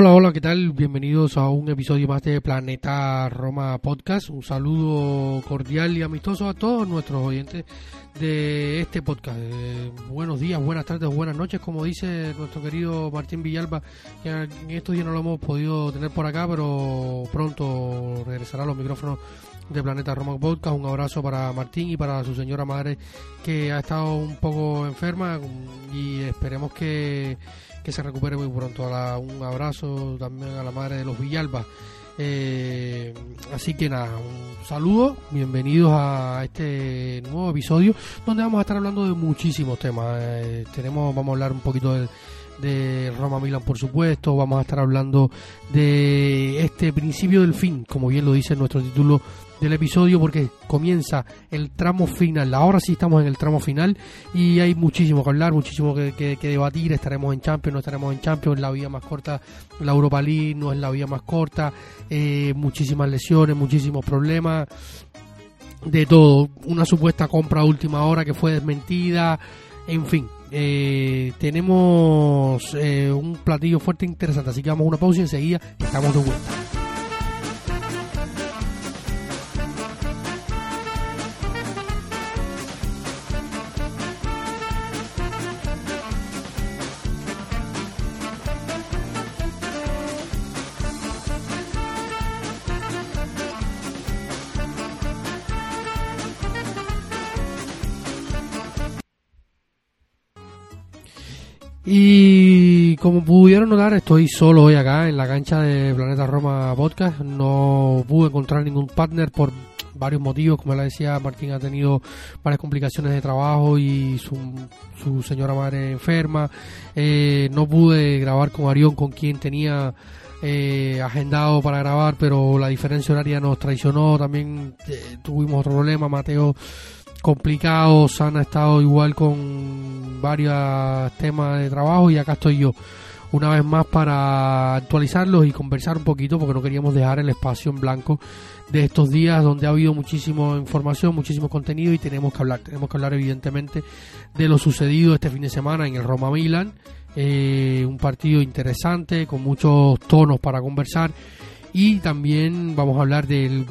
Hola, hola, ¿qué tal? Bienvenidos a un episodio más de Planeta Roma Podcast. Un saludo cordial y amistoso a todos nuestros oyentes de este podcast. Eh, buenos días, buenas tardes, buenas noches, como dice nuestro querido Martín Villalba, que en estos días no lo hemos podido tener por acá, pero pronto regresará a los micrófonos de Planeta Roma Podcast. Un abrazo para Martín y para su señora madre que ha estado un poco enferma y esperemos que que se recupere muy pronto. un abrazo también a la madre de los Villalba. Eh, así que nada, un saludo, bienvenidos a este nuevo episodio donde vamos a estar hablando de muchísimos temas. Eh, tenemos, vamos a hablar un poquito de Roma Milan, por supuesto, vamos a estar hablando de este principio del fin, como bien lo dice nuestro título del episodio porque comienza el tramo final. Ahora sí estamos en el tramo final y hay muchísimo que hablar, muchísimo que, debatir. Estaremos en Champions, no estaremos en Champions, la vía más corta, la Europa League no es la vía más corta, eh, muchísimas lesiones, muchísimos problemas, de todo. Una supuesta compra a última hora que fue desmentida, en fin. Eh, tenemos eh, un platillo fuerte interesante, así que vamos a una pausa y enseguida estamos de vuelta. Y como pudieron notar, estoy solo hoy acá en la cancha de Planeta Roma Podcast. No pude encontrar ningún partner por varios motivos. Como le decía, Martín ha tenido varias complicaciones de trabajo y su, señora madre enferma. Eh, no pude grabar con Arión, con quien tenía eh, agendado para grabar, pero la diferencia horaria nos traicionó. También eh, tuvimos otro problema. Mateo complicados, han estado igual con varios temas de trabajo y acá estoy yo. Una vez más para actualizarlos y conversar un poquito porque no queríamos dejar el espacio en blanco de estos días donde ha habido muchísima información, muchísimo contenido y tenemos que hablar, tenemos que hablar evidentemente de lo sucedido este fin de semana en el Roma Milan, eh, un partido interesante con muchos tonos para conversar. Y también vamos a hablar del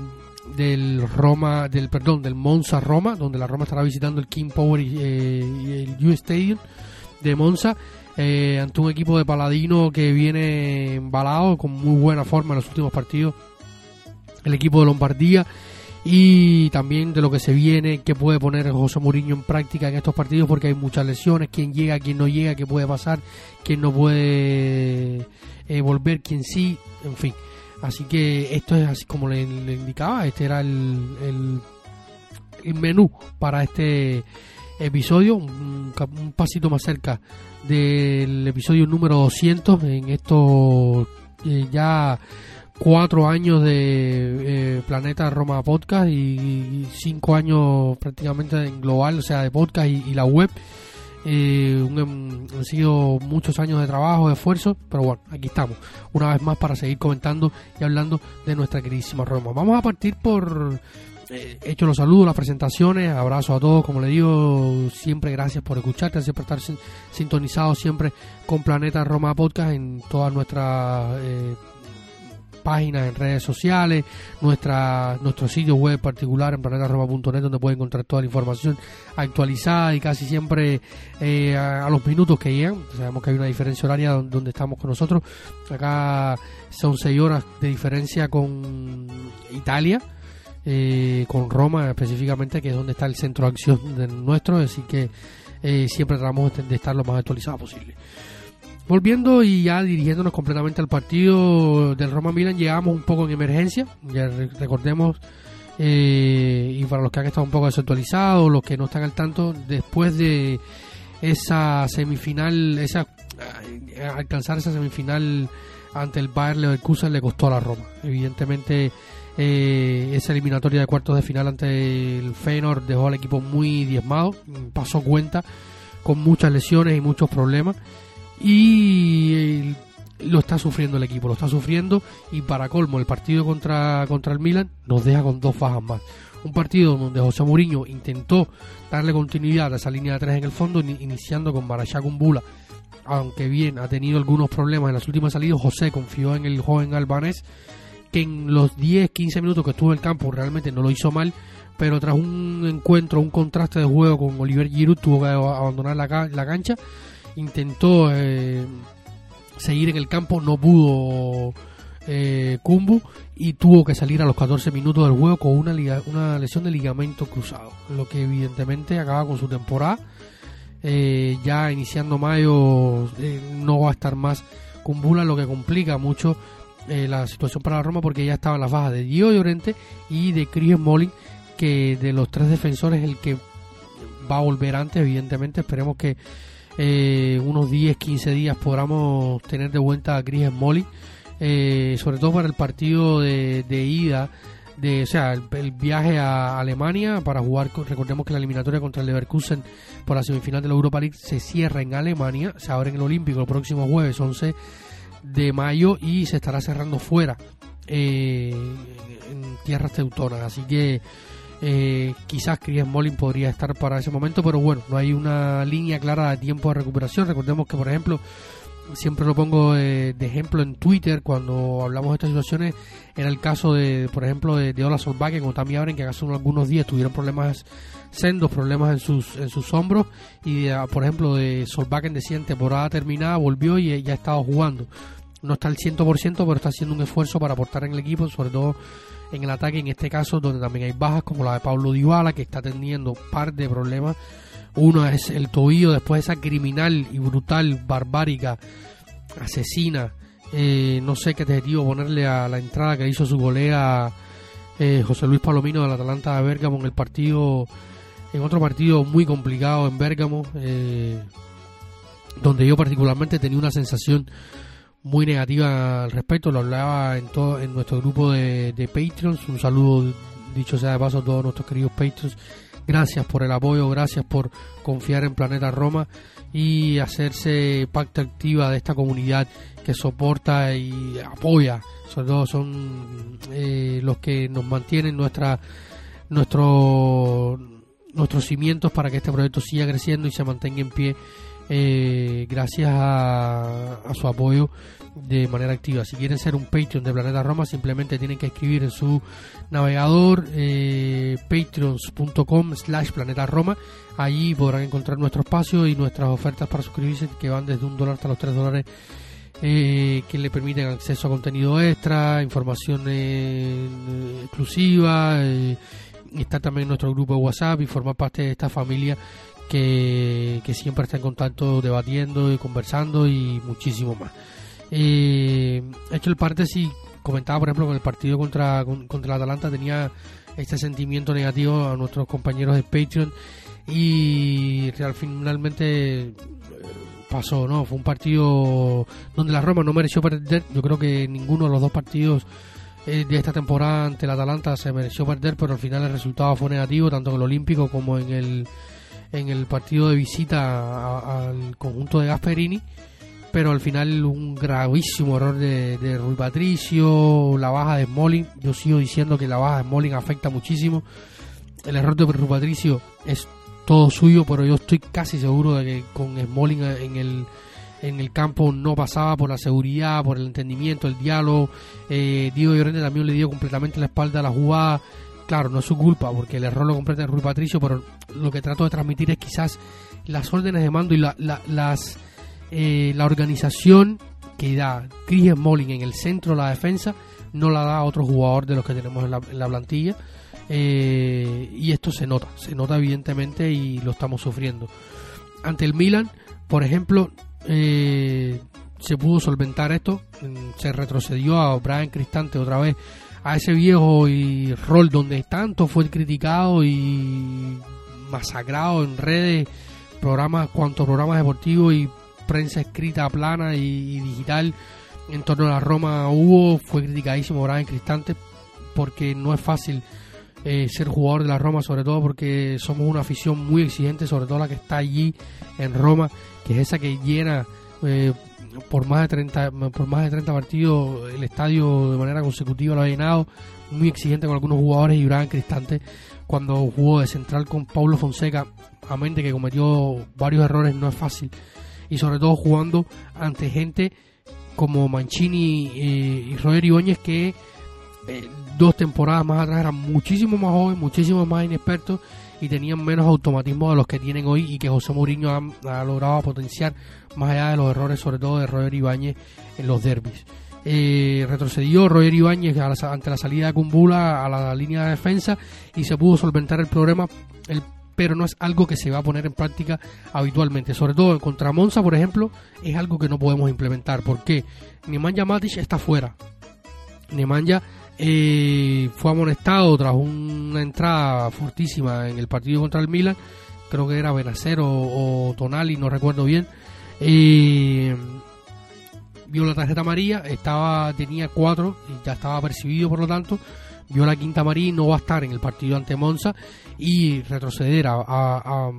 del Roma, del perdón, del Monza Roma, donde la Roma estará visitando el King Power y, eh, el U Stadium de Monza, eh, ante un equipo de Paladino que viene embalado con muy buena forma en los últimos partidos, el equipo de Lombardía y también de lo que se viene, que puede poner José Mourinho en práctica en estos partidos porque hay muchas lesiones, quién llega, quién no llega, qué puede pasar, quién no puede eh, volver, quién sí, en fin. Así que esto es así como le, indicaba, este era el, el, menú para este episodio, un, pasito más cerca del episodio número 200 en estos eh, ya cuatro años de eh, Planeta Roma Podcast y, cinco años prácticamente en global, o sea, de podcast y la web. Eh, han sido muchos años de trabajo, de esfuerzo, pero bueno, aquí estamos, una vez más para seguir comentando y hablando de nuestra queridísima Roma. Vamos a partir por eh, hecho los saludos, las presentaciones, abrazo a todos, como le digo, siempre gracias por escucharte, siempre estar sintonizados siempre con Planeta Roma Podcast en todas nuestras eh, páginas en redes sociales, nuestra, nuestro sitio web particular en planetaroma.net donde pueden encontrar toda la información actualizada y casi siempre eh, a, los minutos que llegan. Sabemos que hay una diferencia horaria donde, estamos con nosotros. Acá son seis horas de diferencia con Italia. eh, con Roma específicamente, que es donde está el centro de acción de nuestro, así que eh, siempre tratamos de estar lo más actualizado posible. Volviendo y ya dirigiéndonos completamente al partido del Roma Milan, llegamos un poco en emergencia, ya recordemos, y para los que han estado un poco desactualizados, los que no están al tanto, después de esa semifinal, esa alcanzar esa semifinal ante el Bayern Leverkusen le costó a la Roma. Evidentemente, eh, esa eliminatoria de cuartos de final ante el Feyenoord dejó al equipo muy diezmado, pasó cuenta con muchas lesiones y muchos problemas y lo está sufriendo el equipo, lo está sufriendo. Y para colmo el partido contra, contra el Milan nos deja con dos fajas más. Un partido donde José Mourinho intentó darle continuidad a esa línea de tres en el fondo, iniciando con Marachá Bula. Aunque bien ha tenido algunos problemas en las últimas salidas, José confió en el joven albanés, que en los 10-15 minutos que estuvo en el campo realmente no lo hizo mal, pero tras un encuentro, un contraste de juego con Oliver Giroud, tuvo que abandonar la, la cancha, intentó eh, seguir en el campo, no pudo eh, Kumbu y tuvo que salir a los 14 minutos del juego con una, una lesión de ligamento cruzado, lo que evidentemente acaba con su temporada eh, ya iniciando mayo eh, no va a estar más con Bula, lo que complica mucho eh, la situación para la Roma porque ya estaban las bajas de Dio Llorente y de Chris Molin, que de los tres defensores el que va a volver antes, evidentemente. Esperemos que unos 10, 15 días podamos tener de vuelta a Chris Molin, sobre todo para el partido de, de ida de, o sea, el, viaje a Alemania para jugar, recordemos que la eliminatoria contra el Leverkusen por la semifinal de la Europa League se cierra en Alemania, se abre en el Olímpico el próximo jueves 11 de mayo y se estará cerrando fuera eh, en tierras teutonas, así que eh, quizás Chris Molin podría estar para ese momento, pero bueno, no hay una línea clara de tiempo de recuperación. Recordemos que, por ejemplo, siempre lo pongo de, ejemplo en Twitter cuando hablamos de estas situaciones. Era el caso de, por ejemplo, de, de Ola Solbakken o Tammy Abren, que hace algunos días tuvieron problemas sendos, problemas en sus, en sus hombros. Y, ah, por ejemplo, de Solbakken decían temporada terminada, volvió y ya ha estado jugando. No está al 100%, pero está haciendo un esfuerzo para aportar en el equipo, sobre todo en el ataque, en este caso, donde también hay bajas, como la de Pablo Dybala, que está teniendo un par de problemas uno es el tobillo después de esa criminal y brutal, barbárica, asesina. Eh, no sé qué objetivo ponerle a la entrada que hizo su golea eh, José Luis Palomino del Atalanta de Bérgamo en el partido, en otro partido muy complicado en Bérgamo, eh, donde yo particularmente tenía una sensación muy negativa al respecto. Lo hablaba en todo en nuestro grupo de, de Patreons. Un saludo, dicho sea de paso, a todos nuestros queridos Patreons Gracias por el apoyo, gracias por confiar en Planeta Roma y hacerse parte activa de esta comunidad que soporta y apoya. Sobre todo son eh, los que nos mantienen nuestra, nuestro, nuestros cimientos para que este proyecto siga creciendo y se mantenga en pie eh, gracias a, su apoyo de manera activa. Si quieren ser un Patreon de Planeta Roma, simplemente tienen que escribir en su navegador eh, patreons.com slash Planeta Roma. Allí podrán encontrar nuestro espacio y nuestras ofertas para suscribirse que van desde un dólar hasta los tres dólares. Eh, que le permiten acceso a contenido extra, información eh, exclusiva, estar también nuestro grupo de WhatsApp y formar parte de esta familia que, siempre está en contacto debatiendo y conversando y muchísimo más. Eh, hecho el parte sí comentaba por ejemplo que el partido contra, contra el Atalanta tenía este sentimiento negativo a nuestros compañeros de Patreon y real, finalmente eh, pasó, ¿no? Fue un partido donde la Roma no mereció perder. Yo creo que ninguno de los dos partidos eh, de esta temporada ante el Atalanta se mereció perder, pero al final el resultado fue negativo, tanto en el Olímpico como en el, en el partido de visita al conjunto de Gasperini pero al final un gravísimo error de, de Rui Patricio, la baja de Smalling, yo sigo diciendo que la baja de Smalling afecta muchísimo, el error de Rui Patricio es todo suyo, pero yo estoy casi seguro de que con Smalling en el, en el campo no pasaba por la seguridad, por el entendimiento, el diálogo, eh, Diego Llorente también le dio completamente la espalda a la jugada, claro, no es su culpa, porque el error lo completa Rui Patricio, pero lo que trato de transmitir es quizás las órdenes de mando y las eh, la organización que da Chris Smalling en el centro de la defensa no la da a otro jugador de los que tenemos en la, plantilla. eh, y esto se nota, se nota evidentemente y lo estamos sufriendo. Ante el Milan, por ejemplo, eh, se pudo solventar esto, mm, se retrocedió a Brian Cristante otra vez a ese viejo y rol donde tanto fue criticado y masacrado en redes, programas, cuanto programas deportivos y prensa escrita plana y, digital en torno a la Roma hubo, fue criticadísimo Brian Cristante porque no es fácil eh, ser jugador de la Roma, sobre todo porque somos una afición muy exigente, sobre todo la que está allí en Roma, que es esa que llena eh, por más de 30 por más de 30 partidos el estadio de manera consecutiva lo ha llenado, muy exigente con algunos jugadores y Brian Cristante cuando jugó de central con Paulo Fonseca, a mente que cometió varios errores, no es fácil. Y sobre todo jugando ante gente como Mancini eh, y Roger Ibáñez que eh, dos temporadas más atrás eran muchísimo más jóvenes, muchísimo más inexpertos y tenían menos automatismo de los que tienen hoy y que José Mourinho ha, logrado potenciar más allá de los errores sobre todo de Roger Ibáñez en los derbis. Eh, retrocedió Roger Ibáñez ante la salida de Cumbula a la línea de defensa y se pudo solventar el problema pero no es algo que se va a poner en práctica habitualmente. Sobre todo en contra Monza, por ejemplo, es algo que no podemos implementar. porque Nemanja Matic está fuera. Nemanja eh, fue amonestado tras una entrada fortísima en el partido contra el Milan. Creo que era Benacero o, Tonali, no recuerdo bien. Eh, vio la tarjeta amarilla, estaba, tenía cuatro y ya estaba percibido, por lo tanto, vio la quinta amarilla y no va a estar en el partido ante Monza y retroceder a,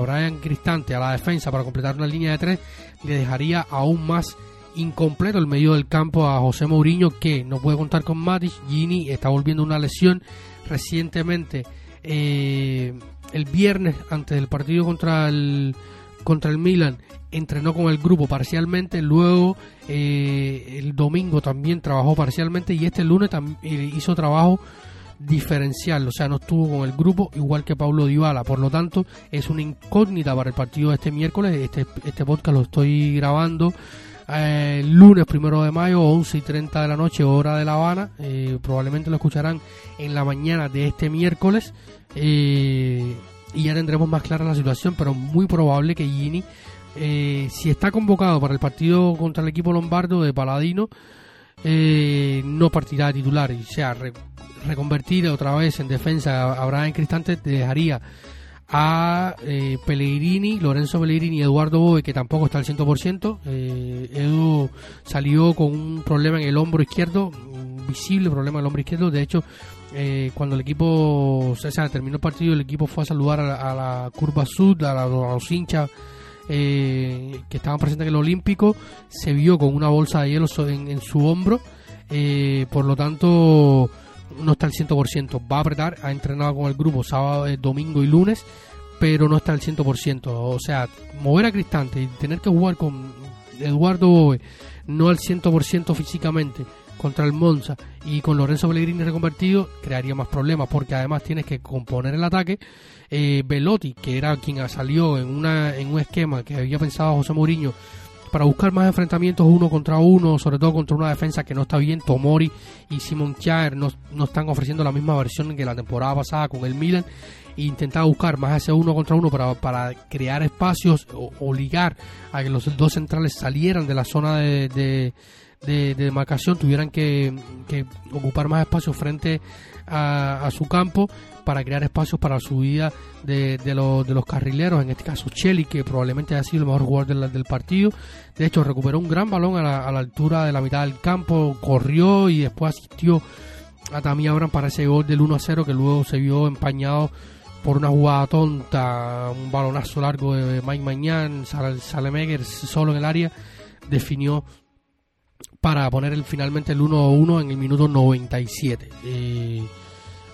Brian Cristante a la defensa para completar una línea de tres le dejaría aún más incompleto el medio del campo a José Mourinho que no puede contar con Matic. Gini está volviendo una lesión recientemente eh, el viernes antes del partido contra el contra el Milan entrenó con el grupo parcialmente luego eh, el domingo también trabajó parcialmente y este lunes eh, hizo trabajo diferencial, o sea, no estuvo con el grupo igual que Pablo Dybala, por lo tanto es una incógnita para el partido de este miércoles, este, este podcast lo estoy grabando eh, lunes primero de mayo, 11 y 30 de la noche, hora de La Habana, eh, probablemente lo escucharán en la mañana de este miércoles eh, y ya tendremos más clara la situación, pero muy probable que Gini, si está convocado para el partido contra el equipo lombardo de Paladino, no partirá titular y sea reconvertir otra vez en defensa a Brian Cristante dejaría a eh, Pellegrini, Lorenzo Pellegrini y Eduardo Boe, que tampoco está al 100%. Eh, Edu salió con un problema en el hombro izquierdo, visible problema en el hombro izquierdo. De hecho, eh, cuando el equipo, terminó el partido, el equipo fue a saludar a la, curva sud, a, los hinchas eh, que estaban presentes en el Olímpico. Se vio con una bolsa de hielo en, su hombro. por lo tanto, no está al 100%. Va a apretar, ha entrenado con el grupo sábado, eh, domingo y lunes, pero no está al 100%. O sea, mover a Cristante y tener que jugar con Eduardo no al 100% físicamente, contra el Monza y con Lorenzo Pellegrini reconvertido, crearía más problemas porque además tienes que componer el ataque. Eh, Velotti, que era quien salió en, una, en un esquema que había pensado José Mourinho para buscar más enfrentamientos uno contra uno, sobre todo contra una defensa que no está bien. Tomori y Simon Kjaer no, no están ofreciendo la misma versión que la temporada pasada con el Milan. E intentaba buscar más ese uno contra uno para, para crear espacios o obligar a que los dos centrales salieran de la zona de, de, de, demarcación, tuvieran que, que ocupar más espacio frente a, su campo para crear espacios para la subida de, de, de los carrileros, en este caso Cheli, que probablemente haya sido el mejor jugador del, partido. De hecho, recuperó un gran balón a la, altura de la mitad del campo, corrió y después asistió a Tammy Abraham para ese gol del 1 a 0 que luego se vio empañado por una jugada tonta, un balonazo largo de Mike Mañán, Salemeger solo en el área, definió para poner el, finalmente el 1-1 en el minuto 97. Eh,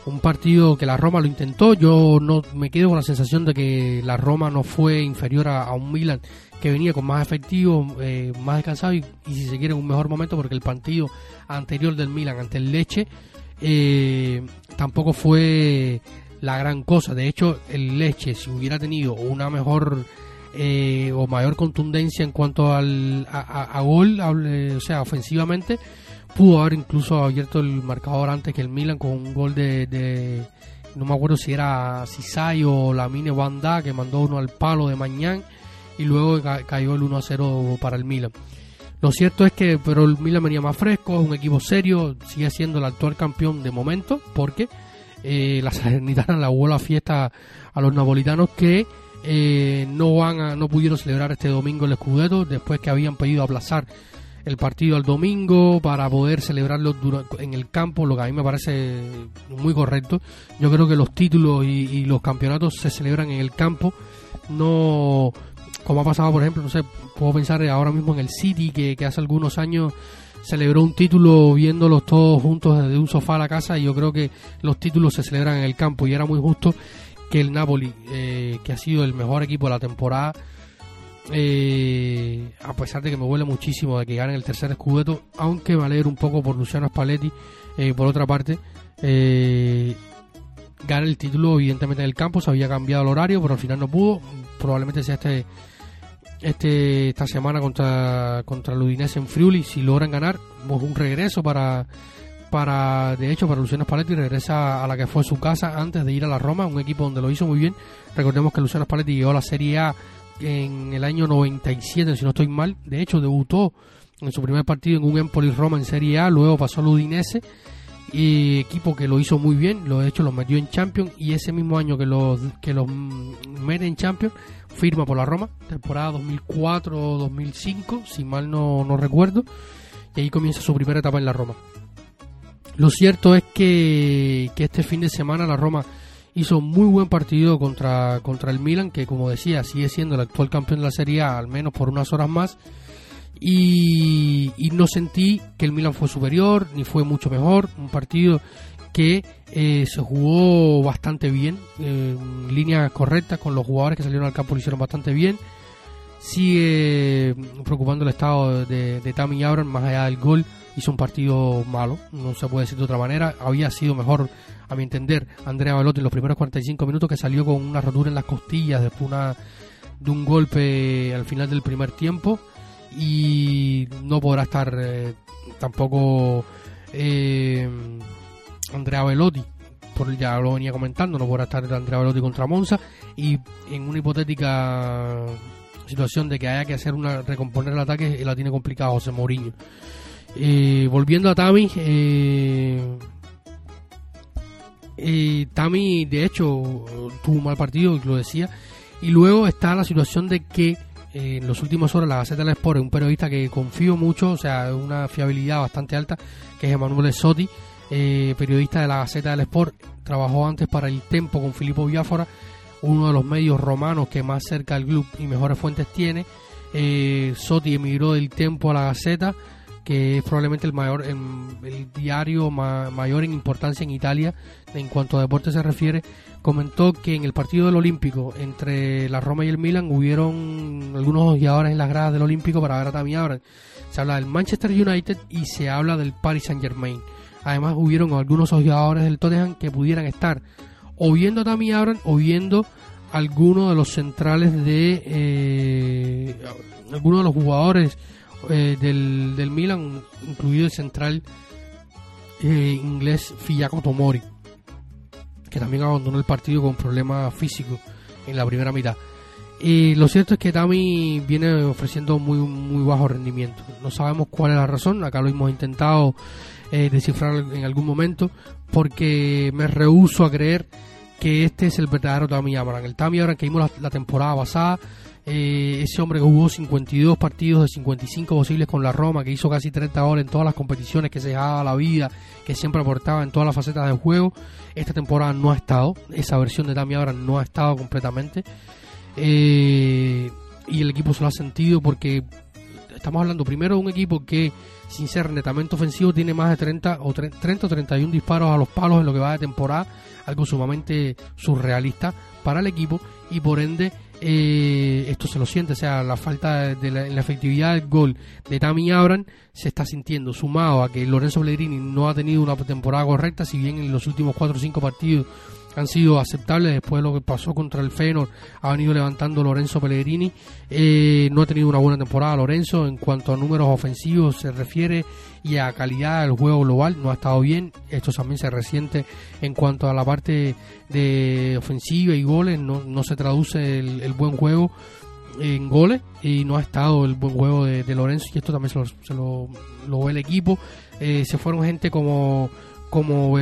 un partido que la Roma lo intentó, yo no me quedo con la sensación de que la Roma no fue inferior a, un Milan que venía con más efectivo, eh, más descansado y, si se quiere un mejor momento porque el partido anterior del Milan ante el Leche eh, tampoco fue la gran cosa. De hecho, el Leche si hubiera tenido una mejor eh, o mayor contundencia en cuanto al, a, gol, o sea, ofensivamente, pudo haber incluso abierto el marcador antes que el Milan con un gol de, no me acuerdo si era Cisay o Lamine Banda que mandó uno al palo de Mañán y luego cayó el 1 a 0 para el Milan. Lo cierto es que pero el Milan venía más fresco, es un equipo serio, sigue siendo el actual campeón de momento porque eh, la Salernitana la hubo la fiesta a los napolitanos que eh, no van no pudieron celebrar este domingo el Scudetto después que habían pedido aplazar el partido al domingo para poder celebrarlo en el campo, lo que a mí me parece muy correcto. Yo creo que los títulos y, los campeonatos se celebran en el campo, no como ha pasado, por ejemplo, no sé, puedo pensar ahora mismo en el City, que, que hace algunos años celebró un título viéndolos todos juntos desde un sofá a la casa y yo creo que los títulos se celebran en el campo y era muy justo que el Napoli, eh, que ha sido el mejor equipo de la temporada, eh, a pesar de que me huele muchísimo de que ganen el tercer escudeto, aunque me alegro un poco por Luciano Spalletti, eh, por otra parte, eh, gana el título evidentemente en el campo, se había cambiado el horario, pero al final no pudo, probablemente sea este este esta semana contra contra el Udinese en Friuli, si logran ganar, un regreso para para de hecho para Luciano Spalletti regresa a la que fue su casa antes de ir a la Roma, un equipo donde lo hizo muy bien. Recordemos que Luciano Spalletti llegó a la Serie A en el año 97, si no estoy mal. De hecho, debutó en su primer partido en un Empoli Roma en Serie A, luego pasó al Udinese, y equipo que lo hizo muy bien, lo de hecho lo metió en Champions y ese mismo año que los que los mete en Champions firma por la Roma, temporada 2004-2005, si mal no, no recuerdo, y ahí comienza su primera etapa en la Roma. Lo cierto es que, que este fin de semana la Roma hizo muy buen partido contra, contra el Milan, que como decía, sigue siendo el actual campeón de la Serie A, al menos por unas horas más. Y, no sentí que el Milan fue superior, ni fue mucho mejor. Un partido que eh, se jugó bastante bien, en líneas con los jugadores que salieron al campo lo hicieron bastante bien. Sigue preocupando el estado de, de Tammy Abraham, más allá del gol, hizo un partido malo, no se puede decir de otra manera. Había sido mejor a mi entender, Andrea Velotti en los primeros 45 minutos que salió con una rotura en las costillas después una, de un golpe al final del primer tiempo. Y no podrá estar eh, tampoco eh, Andrea Velotti por ya lo venía comentando no podrá estar Andrea Velotti contra Monza. Y en una hipotética situación de que haya que hacer una recomponer el ataque la tiene complicado José Mourinho eh, volviendo a Tami eh, y Tami, de hecho, tuvo un mal partido, lo decía. Y luego está la situación de que eh, en las últimas horas la Gaceta del Sport un periodista que confío mucho, o sea, una fiabilidad bastante alta, que es Emanuele Sotti, eh, periodista de la Gaceta del Sport. Trabajó antes para el Tempo con Filippo Biafora, uno de los medios romanos que más cerca del club y mejores fuentes tiene. Eh, emigró del Tempo a la Gaceta que es probablemente el mayor el, diario mayor en importancia en Italia en cuanto a deporte se refiere, comentó que en el partido del Olímpico entre la Roma y el Milan hubieron algunos ojeadores en las gradas del Olímpico para ver a Tammy Abraham. Se habla del Manchester United y se habla del Paris Saint Germain. Además hubieron algunos ojeadores del Tottenham que pudieran estar o viendo a Tammy Abraham o viendo algunos de los centrales de eh, algunos de los jugadores eh, del, del, Milan, incluido el central eh, inglés Fiyako Tomori, que también abandonó el partido con problemas físicos en la primera mitad. Y lo cierto es que Tami viene ofreciendo muy, muy bajo rendimiento. No sabemos cuál es la razón, acá lo hemos intentado eh, descifrar en algún momento, porque me rehuso a creer que este es el verdadero Tami Abraham. El Tami Abraham que vimos la temporada pasada eh, ese hombre que jugó 52 partidos de 55 posibles con la Roma, que hizo casi 30 goles en todas las competiciones, que se dejaba la vida, que siempre aportaba en todas las facetas del juego. Esta temporada no ha estado, esa versión de Dami ahora no ha estado completamente. Eh, y el equipo se lo ha sentido porque estamos hablando primero de un equipo que, sin ser netamente ofensivo, tiene más de 30 o, 30 o 31 disparos a los palos en lo que va de temporada, algo sumamente surrealista para el equipo y por ende eh, esto se lo siente, o sea, la falta de la, efectividad del gol de Tammy Abraham se está sintiendo, sumado a que Lorenzo Pellegrini no ha tenido una temporada correcta, si bien en los últimos 4 o 5 partidos han sido aceptables después de lo que pasó contra el Feyenoord ha venido levantando Lorenzo Pellegrini. Eh, no ha tenido una buena temporada Lorenzo en cuanto a números ofensivos se refiere y a calidad del juego global no ha estado bien. Esto también se resiente en cuanto a la parte de ofensiva y goles no, no se traduce el, buen juego en goles y no ha estado el buen juego de, Lorenzo y esto también se lo, ve el equipo. Eh, se fueron gente como como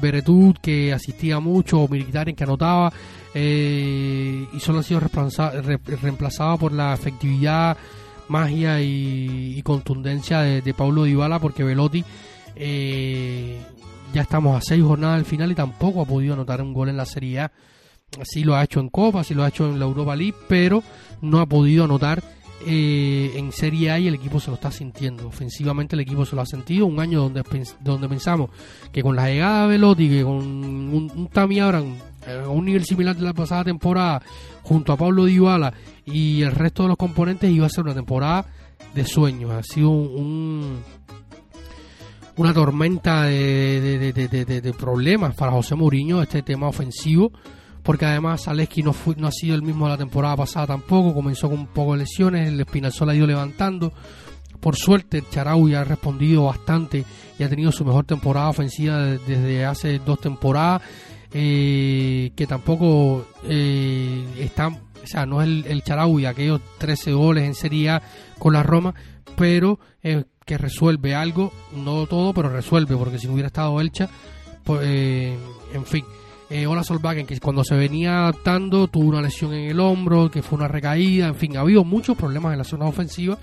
Beretut que asistía mucho o Militares que anotaba eh, y solo ha sido reemplazada por la efectividad magia y, contundencia de, de, Paulo Dybala porque Velotti eh, ya estamos a seis jornadas del final y tampoco ha podido anotar un gol en la Serie A. Sí lo ha hecho en Copa, sí lo ha hecho en la Europa League pero no ha podido anotar eh, en Serie A y el equipo se lo está sintiendo. Ofensivamente el equipo se lo ha sentido. Un año donde, donde pensamos que con la llegada de Velotti, que con un, un Tami Abraham eh, a un nivel similar de la pasada temporada, junto a Pablo Dybala y el resto de los componentes, iba a ser una temporada de sueños. Ha sido un, una tormenta de, de, problemas para José Mourinho este tema ofensivo porque además Aleski no, no ha sido el mismo la temporada pasada tampoco, comenzó con un poco de lesiones, el Espinalzola ha ido levantando. Por suerte, Charaui ha respondido bastante y ha tenido su mejor temporada ofensiva desde hace dos temporadas, eh, que tampoco eh, está, o sea, no es el, el aquellos 13 goles en Serie A con la Roma, pero eh, que resuelve algo, no todo, pero resuelve, porque si no hubiera estado Elcha, pues, en fin eh, Ola Solvagen, que cuando se venía adaptando tuvo una lesión en el hombro, que fue una recaída, en fin, ha habido muchos problemas en la zona ofensiva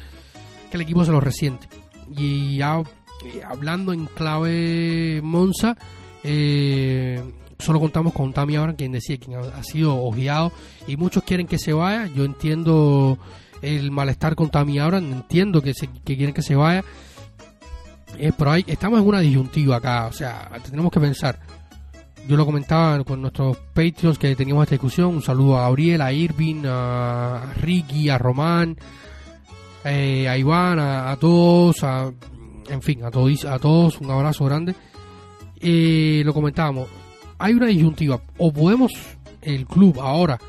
que el equipo se lo resiente. Y ya eh, hablando en clave Monza, eh, solo contamos con Tami ahora, quien decía, quien ha, sido ojeado, y muchos quieren que se vaya. Yo entiendo el malestar con Tami ahora, entiendo que, se, que quieren que se vaya. Eh, pero hay, estamos en una disyuntiva acá, o sea, tenemos que pensar yo lo comentaba con nuestros Patreons que teníamos esta discusión. Un saludo a Gabriel, a Irving, a Ricky, a Román, eh, a Iván, a, todos, a, en fin, a todos, a todos un abrazo grande. Eh, lo comentábamos, hay una disyuntiva. O podemos, el club ahora,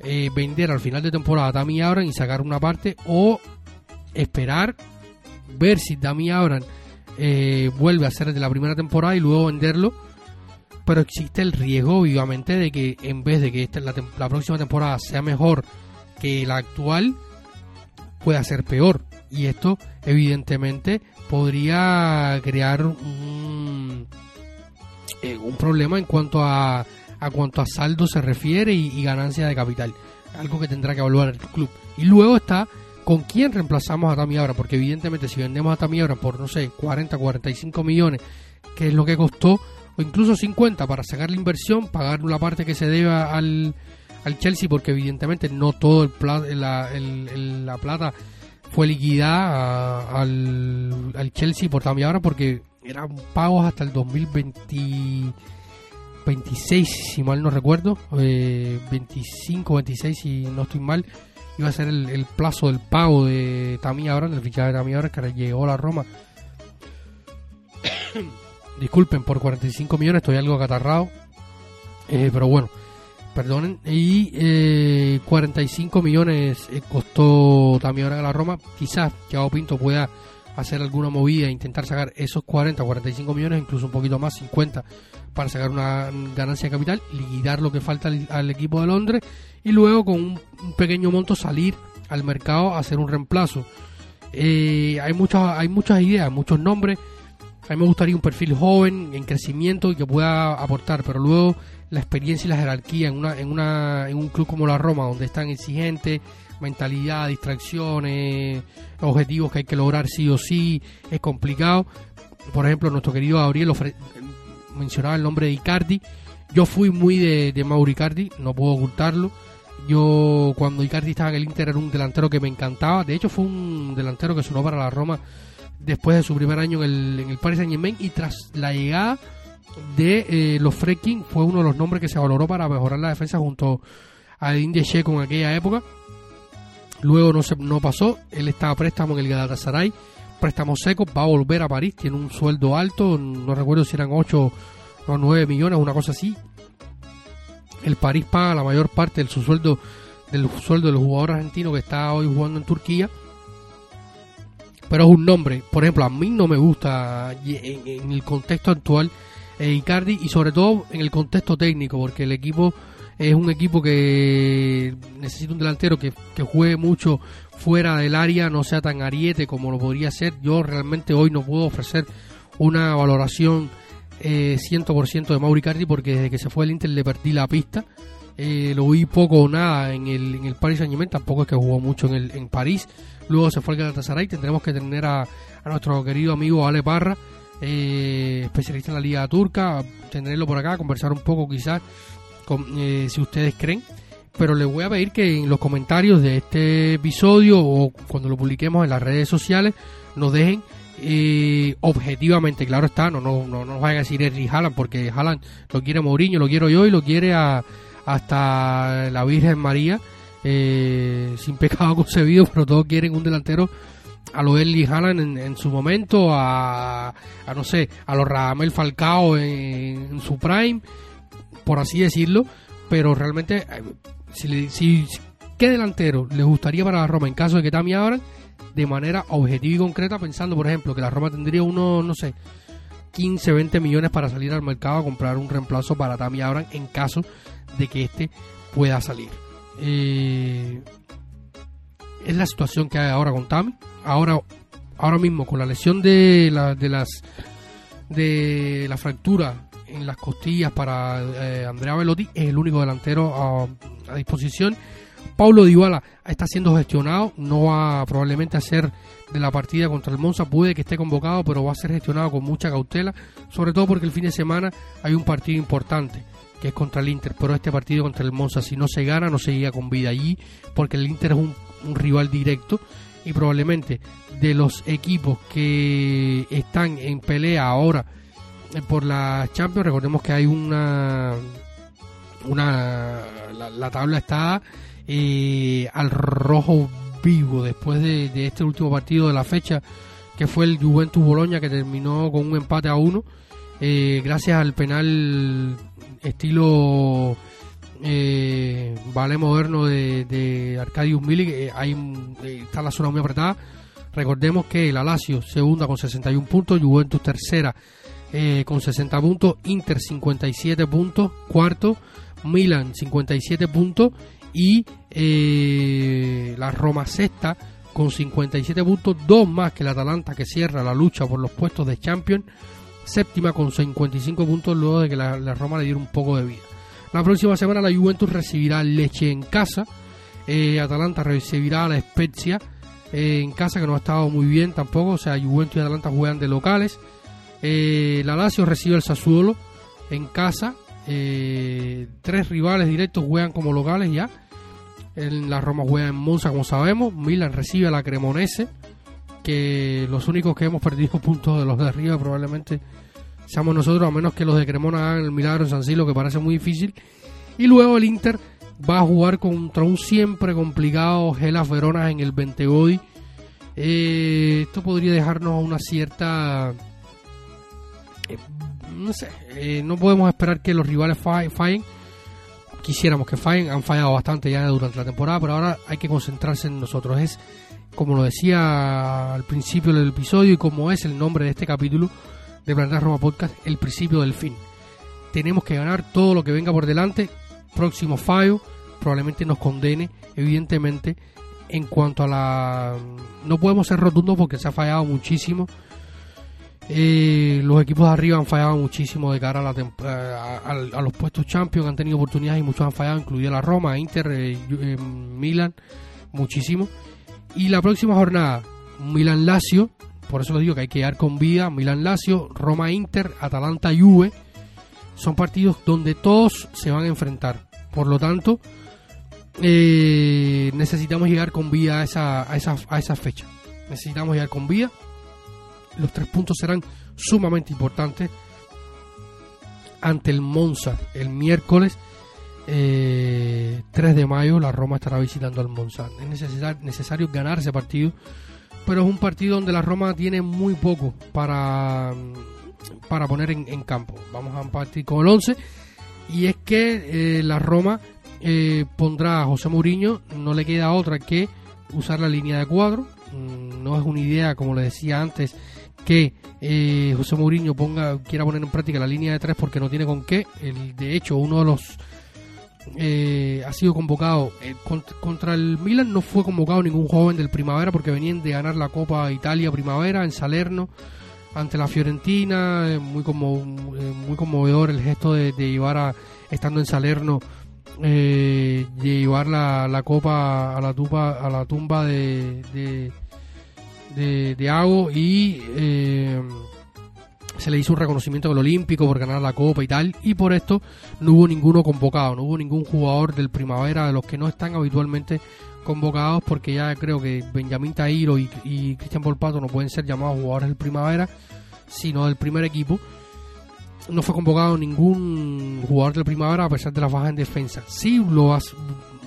eh, vender al final de temporada a Dami Abran y sacar una parte, o esperar, ver si Dami Abran vuelve a ser de la primera temporada y luego venderlo pero existe el riesgo obviamente de que en vez de que esta, la, la próxima temporada sea mejor que la actual, pueda ser peor. Y esto evidentemente podría crear un, eh, un problema en cuanto a, a cuanto a saldo se refiere y, ganancia de capital. Algo que tendrá que evaluar el club. Y luego está con quién reemplazamos a Tami Abra, porque evidentemente si vendemos a Tami Abra por, no sé, 40, 45 millones, que es lo que costó, o incluso 50 para sacar la inversión, pagar la parte que se deba al, al Chelsea, porque evidentemente no todo el, la, la plata fue liquidada al, al, Chelsea por también ahora, porque eran pagos hasta el 2026, si mal no recuerdo, eh, 25, 26, si no estoy mal, iba a ser el, plazo del pago de Tami ahora, del fichaje de Tami ahora, que llegó a la Roma Disculpen por 45 millones, estoy algo acatarrado. Eh, pero bueno, perdonen. Y eh, 45 millones eh, costó también ahora la Roma. Quizás Thiago Pinto pueda hacer alguna movida e intentar sacar esos 40, 45 millones, incluso un poquito más, 50, para sacar una ganancia de capital, liquidar lo que falta al, equipo de Londres y luego con un, pequeño monto salir al mercado a hacer un reemplazo. Eh, hay, muchas, hay muchas ideas, muchos nombres a mí me gustaría un perfil joven, en crecimiento y que pueda aportar, pero luego la experiencia y la jerarquía en, una, en, una, en un club como la Roma, donde están exigentes, mentalidad, distracciones, objetivos que hay que lograr sí o sí, es complicado. Por ejemplo, nuestro querido Gabriel mencionaba el nombre de Icardi. Yo fui muy de, de Mauro Icardi, no puedo ocultarlo. Yo cuando Icardi estaba en el Inter era un delantero que me encantaba. De hecho fue un delantero que sonó para la Roma después de su primer año en el, en el Paris Saint Germain y tras la llegada de eh, los Freaking fue uno de los nombres que se valoró para mejorar la defensa junto a India Checo en aquella época. Luego no, se, no pasó, él estaba préstamo en el Galatasaray, préstamo seco, va a volver a París, tiene un sueldo alto, no recuerdo si eran 8 o 9 millones, una cosa así. el París paga la mayor parte de su sueldo del sueldo del jugador argentino que está hoy jugando en Turquía pero es un nombre por ejemplo a mí no me gusta en, el contexto actual eh, Icardi y sobre todo en el contexto técnico porque el equipo es un equipo que necesita un delantero que, que juegue mucho fuera del área, no sea tan ariete como lo podría ser. Yo realmente hoy no puedo ofrecer una valoración eh, 100% de Mauri Cardi porque desde que se fue el Inter le perdí la pista. Eh, lo vi poco o nada en el, en el Paris Saint Germain, tampoco es que jugó mucho en, el, en París. Luego se fue al Galatasaray. Tendremos que tener a, a nuestro querido amigo Ale Parra, eh, especialista en la Liga Turca, tenerlo por acá, conversar un poco quizás eh, si ustedes creen. Pero les voy a pedir que en los comentarios de este episodio o cuando lo publiquemos en las redes sociales nos dejen eh, objetivamente, claro está, no, no, no, nos vayan a decir Erri Haaland porque Haaland lo quiere Mourinho, lo quiero yo y lo quiere a, hasta la Virgen María eh, sin pecado concebido, pero todos quieren un delantero a lo Erli Haaland en, su momento, a, a, no sé, a los Ramel Falcao en su prime por así decirlo, pero realmente, eh, si, si, ¿qué delantero le gustaría para la Roma en caso de que Tami abran? De manera objetiva y concreta, pensando, por ejemplo, que la Roma tendría unos, no sé, 15, 20 millones para salir al mercado a comprar un reemplazo para Tami Abran en caso de que este pueda salir. Eh, es la situación que hay ahora con Tami. Ahora, ahora mismo, con la lesión de, la, de las de la fractura en las costillas para eh, Andrea Velotti, es el único delantero a, disposición. Paulo Dybala está siendo gestionado, no va probablemente a ser de la partida contra el Monza, puede que esté convocado, pero va a ser gestionado con mucha cautela, sobre todo porque el fin de semana hay un partido importante que es contra el Inter, pero este partido contra el Monza, si no se gana, no se llega con vida allí, porque el Inter es un, rival directo y probablemente de los equipos que están en pelea ahora eh, por la Champions. Recordemos que hay una. una la, tabla está eh, al rojo vivo después de, este último partido de la fecha, que fue el Juventus Boloña, que terminó con un empate a uno. Eh, gracias al penal estilo eh, vale moderno de, de Arcadius Milik, hay, está la zona muy apretada. Recordemos que la Lazio segunda con 61 puntos, Juventus tercera eh, con 60 puntos, Inter 57 puntos, cuarto, Milan 57 puntos y eh, la Roma sexta con 57 puntos, dos más que el Atalanta que cierra la lucha por los puestos de Champions, séptima con 55 puntos luego de que la, Roma le diera un poco de vida. La próxima semana la Juventus recibirá Leche en casa, eh, Atalanta recibirá a la Spezia en casa que no ha estado muy bien tampoco, o sea, Juventus y Atalanta juegan de locales. Eh, la Lazio recibe el Sassuolo en casa. Eh, tres rivales directos juegan como locales ya. En la Roma juega en Monza, como sabemos. Milan recibe a la Cremonese. Que los únicos que hemos perdido puntos de los de arriba probablemente seamos nosotros, a menos que los de Cremona hagan el milagro en San Silo, que parece muy difícil. Y luego el Inter va a jugar contra un siempre complicado Gelas Verona en el Bentegodi. Eh, esto podría dejarnos una cierta no sé, eh, no podemos esperar que los rivales fallen. Quisiéramos que fallen, han fallado bastante ya durante la temporada, pero ahora hay que concentrarse en nosotros. Es, como lo decía al principio del episodio y como es el nombre de este capítulo de Planeta Roma Podcast, el principio del fin. Tenemos que ganar todo lo que venga por delante. Próximo fallo probablemente nos condene, evidentemente, en cuanto a la... No podemos ser rotundos porque se ha fallado muchísimo eh, los equipos de arriba han fallado muchísimo de cara a, la a, los puestos champions, han tenido oportunidades y muchos han fallado, incluida la Roma, Inter, eh, eh, Milan, muchísimo. Y la próxima jornada, Milan-Lazio, por eso lo digo que hay que dar con vida, Milan-Lazio, Roma-Inter, Atalanta-Juve, son partidos donde todos se van a enfrentar. Por lo tanto, necesitamos llegar con vida a esa, a esa, a esa fecha. Necesitamos llegar con vida los tres puntos serán sumamente importantes ante el Monza el miércoles 3 eh, de mayo la Roma estará visitando al Monza. Es necesario ganar ese partido pero es un partido donde la Roma tiene muy poco para, para poner en, campo. Vamos a partir con el 11 y es que la Roma pondrá a José Mourinho, no le queda otra que usar la línea de cuadro, mm, no es una idea, como le decía antes, que eh, José Mourinho ponga, quiera poner en práctica la línea de tres porque no tiene con qué. El, de hecho, uno de los eh, ha sido convocado eh, contra, el Milan, no fue convocado ningún joven del Primavera porque venían de ganar la Copa Italia Primavera en Salerno ante la Fiorentina. muy, como, muy conmovedor el gesto de, llevar a, estando en Salerno, llevar la, la, Copa a la tumba, a la tumba de de, de Ago y eh, se le hizo un reconocimiento del Olímpico por ganar la Copa y tal, y por esto no hubo ninguno convocado, no hubo ningún jugador del Primavera de los que no están habitualmente convocados, porque ya creo que Benjamín Tairo y, Cristian Polpato no pueden ser llamados jugadores del Primavera, sino del primer equipo. No fue convocado ningún jugador del Primavera a pesar de la baja en defensa. Sí, lo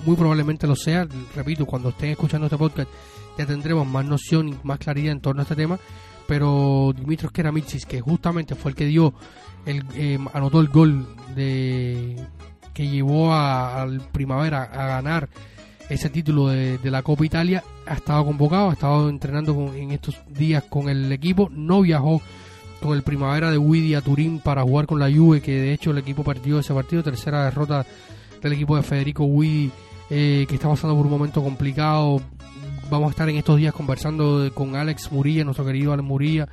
muy probablemente lo sea, repito, cuando estén escuchando este podcast ya tendremos más noción y más claridad en torno a este tema. Pero Dimitros Keramitsis, que justamente fue el que dio, el, eh, anotó el gol de que llevó al Primavera a ganar ese título de, la Copa Italia, ha estado convocado, ha estado entrenando en estos días con el equipo, no viajó con el Primavera de Widi a Turín para jugar con la Juve, que de hecho el equipo perdió ese partido, tercera derrota del equipo de Federico Widi, eh, que está pasando por un momento complicado, vamos a estar en estos días conversando con Alex Murilla, nuestro querido Alex Murilla,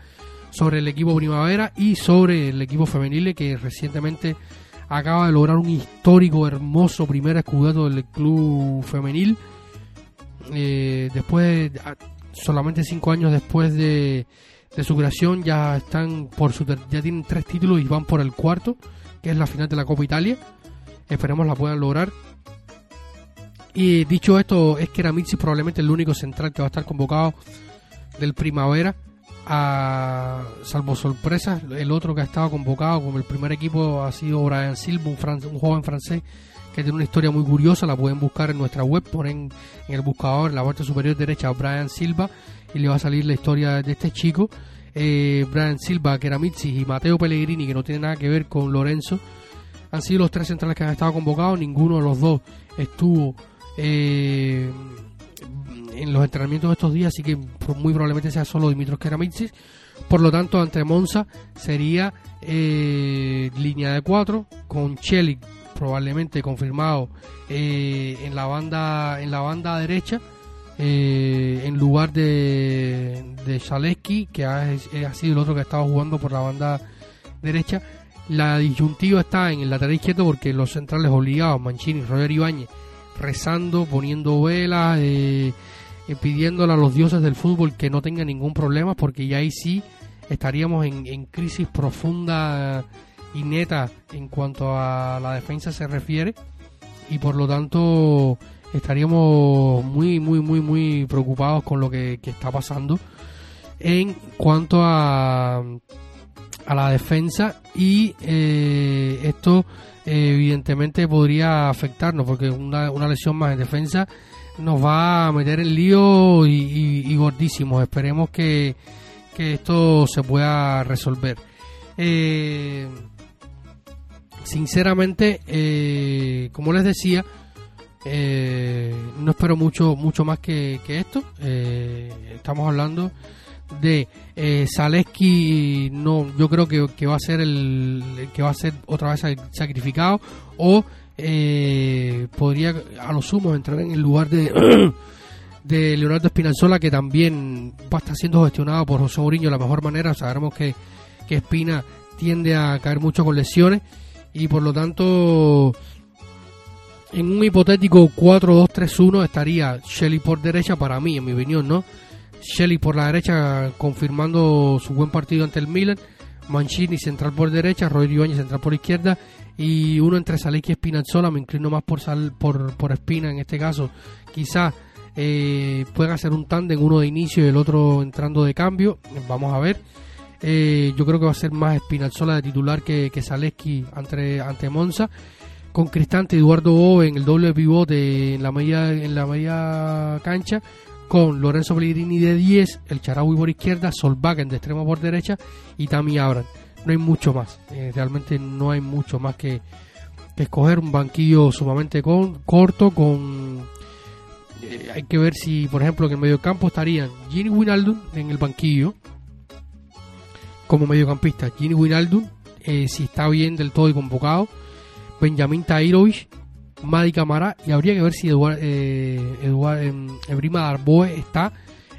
sobre el equipo Primavera y sobre el equipo femenil que recientemente acaba de lograr un histórico, hermoso primer escudato del club femenil. Eh, después, solamente cinco años después de, su creación, ya están por su ya tienen tres títulos y van por el cuarto, que es la final de la Copa Italia. Esperemos la puedan lograr. Y dicho esto, es que Ramitzi probablemente el único central que va a estar convocado del primavera. A, salvo sorpresas, el otro que ha estado convocado como el primer equipo ha sido Brian Silva, un, joven francés que tiene una historia muy curiosa. La pueden buscar en nuestra web, ponen en el buscador en la parte superior derecha Brian Silva y le va a salir la historia de este chico. Eh, Brian Silva, Keramitsi y Mateo Pellegrini, que no tiene nada que ver con Lorenzo, han sido los tres centrales que han estado convocados. Ninguno de los dos estuvo eh, en los entrenamientos de estos días, así que muy probablemente sea solo Dimitros Keramitsis. Por lo tanto, ante Monza sería eh, línea de 4 con Chelik probablemente confirmado eh, en la banda en la banda derecha en lugar de, de Zaleski, que ha, sido el otro que ha estado jugando por la banda derecha. La disyuntiva está en el lateral izquierdo porque los centrales obligados, Mancini Roger Ibáñez, rezando, poniendo velas, eh, eh, pidiéndole a los dioses del fútbol que no tengan ningún problema, porque ya ahí sí estaríamos en, crisis profunda y neta en cuanto a la defensa se refiere, y por lo tanto estaríamos muy, muy, muy, muy preocupados con lo que, está pasando. En cuanto a, a la defensa y eh, esto evidentemente podría afectarnos porque una, una lesión más en defensa nos va a meter en lío y, gordísimo. Esperemos que, esto se pueda resolver. Eh, sinceramente, eh, como les decía, no espero mucho mucho más que, que esto. estamos hablando de eh, Zaleski no yo creo que, va a ser el que va a ser otra vez sacrificado o eh, podría a lo sumo entrar en el lugar de de Leonardo Espinanzola que también va a estar siendo gestionado por José Mourinho de la mejor manera. Sabemos que, que Espina tiende a caer mucho con lesiones y por lo tanto en un hipotético 4-2-3-1 estaría Shelly por derecha para mí en mi opinión no Shelly por la derecha confirmando su buen partido ante el Milan, Mancini central por derecha, Roy Ibáñez central por izquierda. Y uno entre Salek y Spinazzola, me inclino más por, Sal, por, por Espina en este caso, quizá eh, puedan hacer un tándem, uno de inicio y el otro entrando de cambio, vamos a ver. Eh, yo creo que va a ser más Spinazzola de titular que, que ante, ante Monza. Con Cristante Eduardo O en el doble pivote en la media, en la media cancha con Lorenzo Pellegrini de 10, el Charaui por izquierda, Solbakken de extremo por derecha y Tami Abran. No hay mucho más, eh, realmente no hay mucho más que, que escoger. Un banquillo sumamente corto con eh, hay que ver si por ejemplo en el medio campo estarían Gini Winaldum en el banquillo como mediocampista. Gini Winaldum eh, si está bien del todo y convocado. Benjamín Tairovic Madi Camara y habría que ver si Eduard, eh, Eduard em, Ebrima Darboe está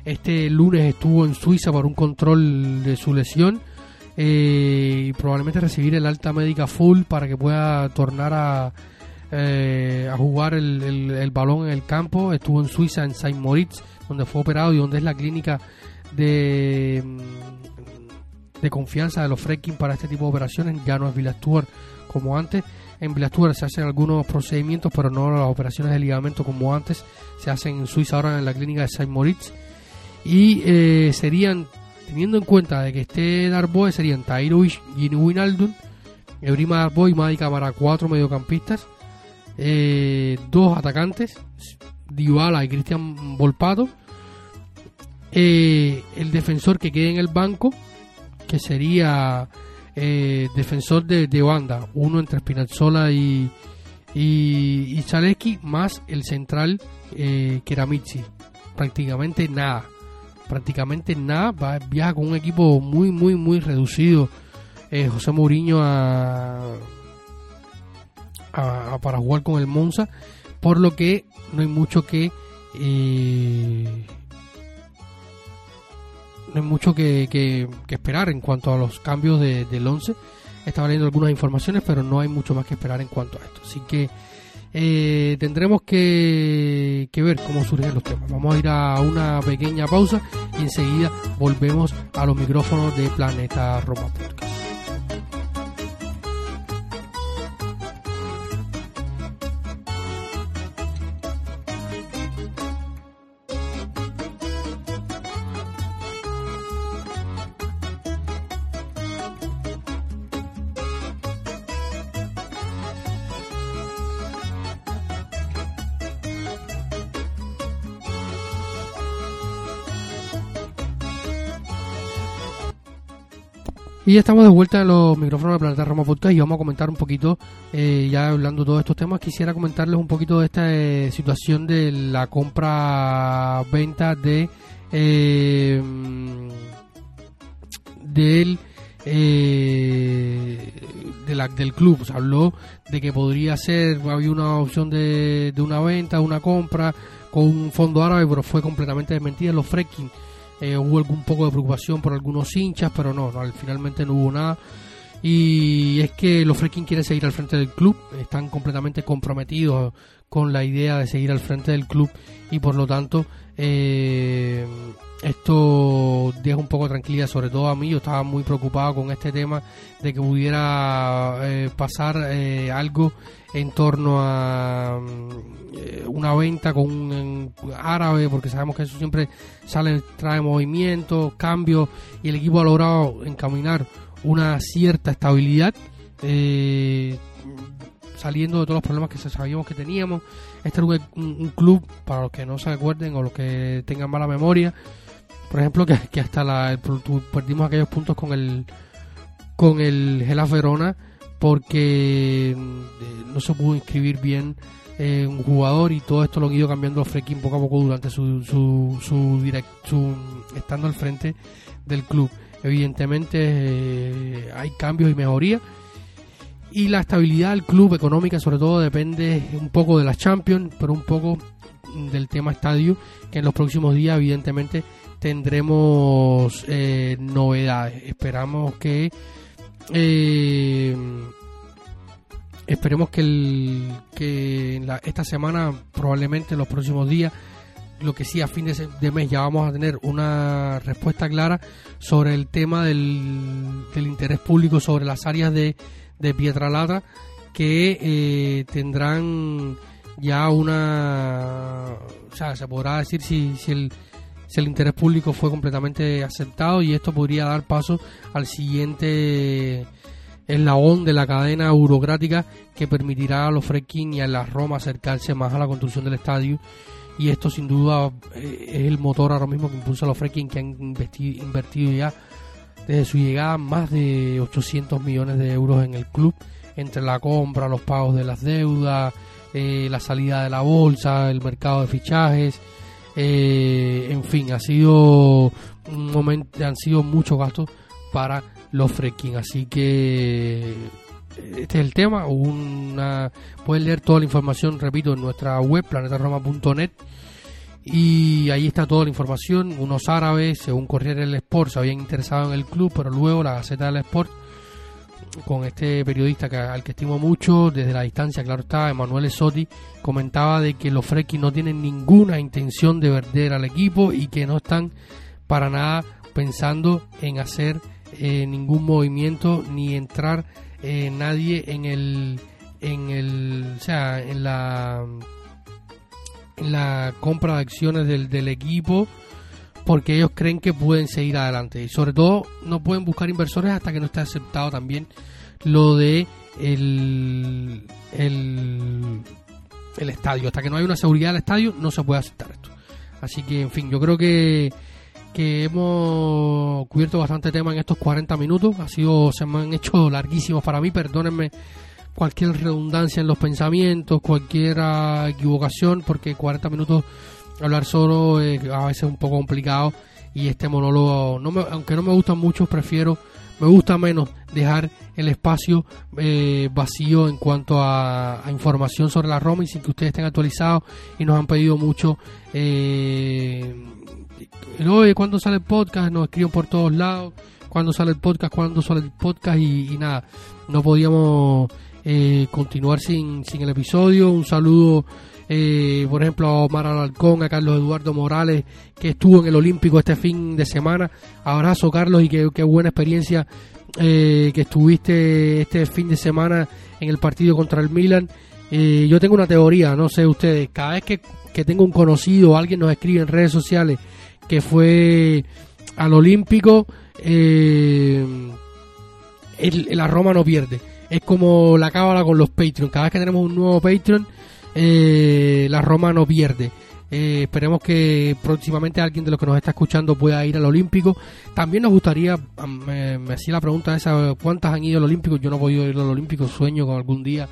este lunes estuvo en Suiza por un control de su lesión eh, y probablemente recibir el alta médica full para que pueda tornar a, eh, a jugar el, balón en el campo. Estuvo en Suiza, en Saint Moritz, donde fue operado y donde es la clínica de, de confianza de los Freaking para este tipo de operaciones. Ya no es Villastuer como antes. En Villastuer se hacen algunos procedimientos, pero no las operaciones de ligamento como antes. Se hacen en Suiza ahora en la clínica de Saint Moritz. Y eh, serían teniendo en cuenta de que esté Darboe serían Tairovic, Gini Winaldun, Ebrima Darboe y Madi Camara, cuatro mediocampistas, eh, dos atacantes, Dybala y Cristian Volpato, eh, el defensor que quede en el banco, que sería eh, defensor de, banda, uno entre Spinazzola y, y, y más el central eh. Prácticamente nada prácticamente nada, va, viaja con un equipo muy, muy, muy reducido. Eh, José Mourinho a, para jugar con el Monza, por lo que no hay mucho que eh, no hay mucho que, esperar en cuanto a los cambios de, del 11. Estaba leyendo algunas informaciones, pero no hay mucho más que esperar en cuanto a esto. Así que eh, tendremos que, que, ver cómo surgen los temas. Vamos a ir a una pequeña pausa y enseguida volvemos a los micrófonos de Planeta Roma Podcast. Y ya estamos de vuelta en los micrófonos de Planeta Roma Podcast y vamos a comentar un poquito, eh, ya hablando de todos estos temas, quisiera comentarles un poquito de esta eh, situación de la compra-venta de eh, del de del club. Se habló de que podría ser, había una opción de, de una venta, una compra con un fondo árabe, pero fue completamente desmentida. Los fracking eh, hubo algún poco de preocupación por algunos hinchas, pero no, finalmente no hubo nada. Y es que los Freaking quieren seguir al frente del club, están completamente comprometidos con la idea de seguir al frente del club y por lo tanto eh, esto deja un poco de tranquilidad, sobre todo a mí, yo estaba muy preocupado con este tema de que pudiera eh, pasar algo en torno a mm, una venta con un árabe, porque sabemos que eso siempre sale, trae movimientos, cambios, y el equipo ha logrado encaminar una cierta estabilidad, eh, saliendo de todos los problemas que sabíamos que teníamos. Este es un, club, para los que no se acuerden o los que tengan mala memoria, por ejemplo, que, hasta la, perdimos aquellos puntos con el con el Gelas Verona porque mm, no se pudo inscribir bien eh, un jugador y todo esto lo han ido cambiando los Freaking poco a poco durante su, su, su, estando al frente del club. Evidentemente eh, hay cambios y mejorías y la estabilidad del club económica sobre todo depende un poco de las Champions, pero un poco del tema estadio que en los próximos días evidentemente tendremos eh, novedades. Esperamos que eh, esperemos que, el, que esta semana, probablemente en los próximos días, lo que sí a fin de, mes ya vamos a tener una respuesta clara sobre el tema del, interés público sobre las áreas de, de Pietralata que eh, tendrán ya una o sea se podrá decir si, si el si el interés público fue completamente aceptado y esto podría dar paso al siguiente eslabón de la cadena burocrática que permitirá a los Frekin y a la Roma acercarse más a la construcción del estadio. Y esto sin duda eh, es el motor ahora mismo que impulsa a los Frekin que han invertido ya desde su llegada más de 800 millones de euros en el club entre la compra, los pagos de las deudas, eh, la salida de la bolsa, el mercado de fichajes, eh, en fin, ha sido un momento, han sido muchos gastos para los freaking, así que este es el tema. Una, pueden leer toda la información, repito, en nuestra web, planetaroma.net. Y ahí está toda la información. Unos árabes, según Corriere del Sport, se habían interesado en el club, pero luego la Gaceta del Sport, con este periodista que, al que estimo mucho, desde la distancia, claro está, Emanuele Sotti, comentaba de que los Fresquis no tienen ninguna intención de perder al equipo y que no están para nada pensando en hacer eh, ningún movimiento ni entrar eh, nadie en el en el o sea en la en la compra de acciones del, del equipo porque ellos creen que pueden seguir adelante. Y sobre todo no pueden buscar inversores hasta que no esté aceptado también lo de el, el, el estadio. Hasta que no hay una seguridad del estadio no se puede aceptar esto. Así que en fin yo creo que que hemos cubierto bastante tema en estos 40 minutos. Ha sido, se me han hecho larguísimos para mí, perdónenme cualquier redundancia en los pensamientos, cualquier equivocación, porque 40 minutos hablar solo es a veces un poco complicado y este monólogo, no me, aunque no me gusta mucho, prefiero, me gusta menos dejar el espacio eh, vacío en cuanto a, información sobre la Roma y sin que ustedes estén actualizados y nos han pedido mucho eh, oye, ¿cuándo sale el podcast? Nos escriben por todos lados, ¿cuándo sale el podcast? ¿Cuándo sale el podcast? Y, nada, no podíamos eh, continuar sin, sin el episodio. Un saludo, eh, por ejemplo, a Omar Alarcón, a Carlos Eduardo Morales, que estuvo en el Olímpico este fin de semana. Abrazo, Carlos, y qué, qué buena experiencia eh, que estuviste este fin de semana en el partido contra el Milan. yo tengo una teoría, no sé ustedes, cada vez que, que tengo un conocido, alguien nos escribe en redes sociales que fue al Olímpico, eh, la Roma no pierde. Es como la cábala con los Patreon. Cada vez que tenemos un nuevo Patreon, eh, la Roma no pierde. Eh, esperemos que próximamente alguien de los que nos está escuchando pueda ir al Olímpico. También nos gustaría, me, hacía la pregunta esa, ¿cuántas han ido al Olímpico? Yo no he podido ir al Olímpico, sueño con algún día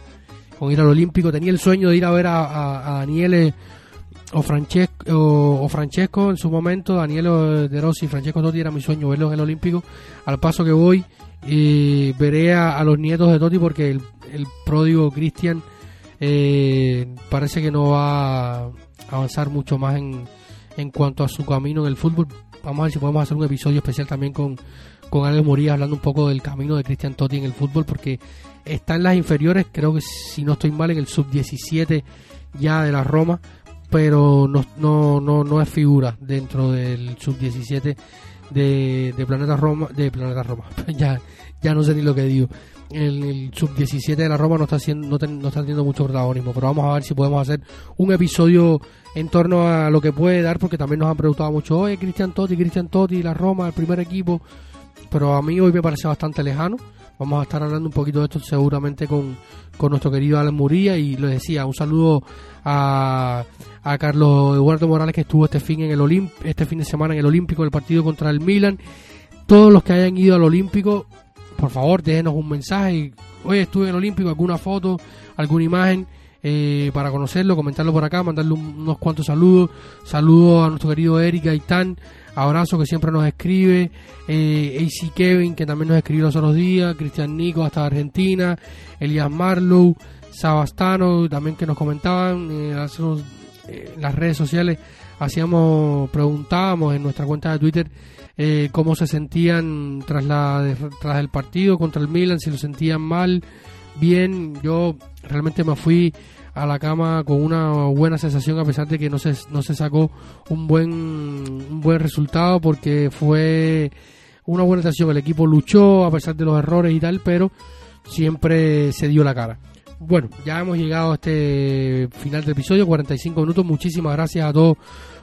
con ir al Olímpico. Tenía el sueño de ir a ver a, a, a Daniele o Francesco, o, Francesco en su momento, Daniel De Rossi, Francesco Totti era mi sueño verlo en el Olímpico. Al paso que voy, y veré a, los nietos de Totti porque el, el pródigo Cristian eh, parece que no va a avanzar mucho más en, en cuanto a su camino en el fútbol. Vamos a ver si podemos hacer un episodio especial también con, con Alex hablando un poco del camino de Cristian Totti en el fútbol porque está en las inferiores, creo que si no estoy mal, en el sub-17 ya de la Roma pero no, no, no, no es figura dentro del sub-17 de, de, Planeta Roma, de Planeta Roma, ya, ya no sé ni lo que digo. El, el sub-17 de la Roma no está, haciendo, no, no, está teniendo mucho protagonismo, pero vamos a ver si podemos hacer un episodio en torno a lo que puede dar, porque también nos han preguntado mucho, oye, Cristian Totti, Cristian Totti, la Roma, el primer equipo, pero a mí hoy me parece bastante lejano. Vamos a estar hablando un poquito de esto seguramente con, con nuestro querido Alan Muría y le decía un saludo a, a Carlos Eduardo Morales que estuvo este fin en el Olimp este fin de semana en el Olímpico el partido contra el Milan. Todos los que hayan ido al Olímpico, por favor, déjenos un mensaje. Oye, estuve en el Olímpico, alguna foto, alguna imagen. Eh, para conocerlo, comentarlo por acá, mandarle unos cuantos saludos. Saludos a nuestro querido Eric Gaitán, Abrazo que siempre nos escribe, eh, AC Kevin que también nos escribió los otros días, Cristian Nico hasta Argentina, Elias Marlow, Sabastano también que nos comentaban eh, eh, en las redes sociales, hacíamos, preguntábamos en nuestra cuenta de Twitter eh, cómo se sentían tras, la, tras el partido contra el Milan, si lo sentían mal, bien, yo realmente me fui a la cama con una buena sensación a pesar de que no se, no se sacó un buen, un buen resultado porque fue una buena sensación. El equipo luchó a pesar de los errores y tal, pero siempre se dio la cara. Bueno, ya hemos llegado a este final del episodio, 45 minutos. Muchísimas gracias a todos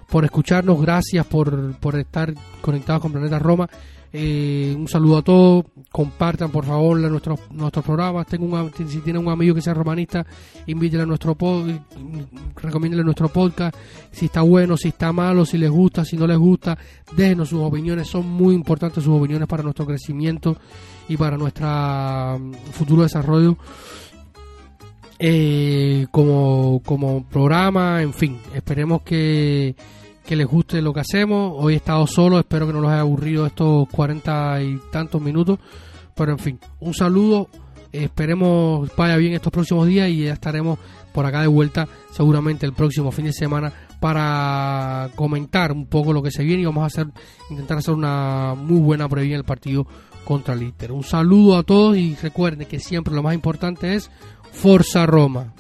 por escucharnos, gracias por, por estar conectados con Planeta Roma. Eh, un saludo a todos, compartan por favor nuestros nuestros programas. Tengo un, si tienen un amigo que sea romanista, invítele a nuestro podcast, recomiéndele nuestro podcast. Si está bueno, si está malo, si les gusta, si no les gusta, déjenos sus opiniones. Son muy importantes sus opiniones para nuestro crecimiento y para nuestro mm, futuro desarrollo. Eh, como, como programa, en fin, esperemos que que les guste lo que hacemos. Hoy he estado solo, espero que no los haya aburrido estos cuarenta y tantos minutos. Pero en fin, un saludo, esperemos vaya bien estos próximos días y ya estaremos por acá de vuelta seguramente el próximo fin de semana para comentar un poco lo que se viene y vamos a hacer intentar hacer una muy buena previa del partido contra el Inter. Un saludo a todos y recuerden que siempre lo más importante es Forza Roma.